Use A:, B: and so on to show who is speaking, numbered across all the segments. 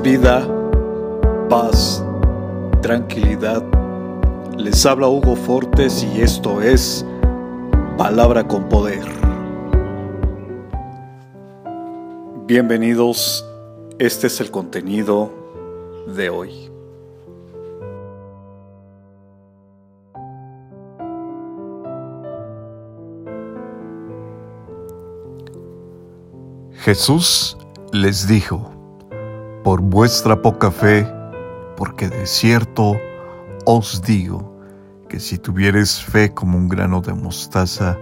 A: vida, paz, tranquilidad. Les habla Hugo Fortes y esto es Palabra con Poder. Bienvenidos, este es el contenido de hoy. Jesús les dijo, por vuestra poca fe, porque de cierto os digo que si tuviereis fe como un grano de mostaza,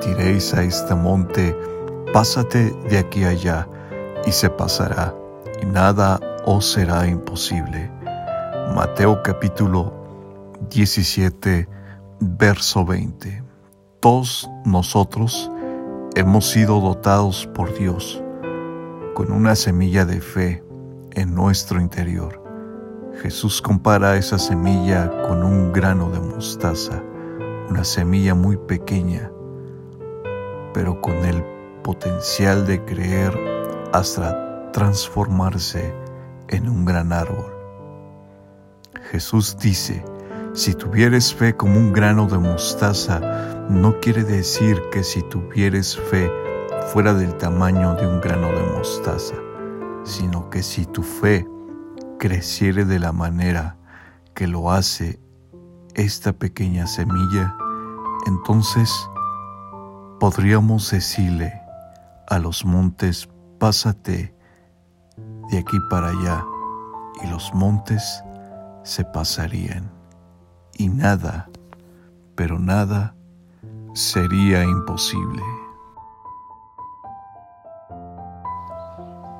A: diréis a este monte, pásate de aquí allá, y se pasará, y nada os será imposible. Mateo capítulo 17, verso 20. Todos nosotros hemos sido dotados por Dios con una semilla de fe en nuestro interior. Jesús compara esa semilla con un grano de mostaza, una semilla muy pequeña, pero con el potencial de creer hasta transformarse en un gran árbol. Jesús dice, si tuvieres fe como un grano de mostaza, no quiere decir que si tuvieres fe fuera del tamaño de un grano de mostaza, sino que si tu fe creciere de la manera que lo hace esta pequeña semilla, entonces podríamos decirle a los montes, pásate de aquí para allá, y los montes se pasarían, y nada, pero nada, sería imposible.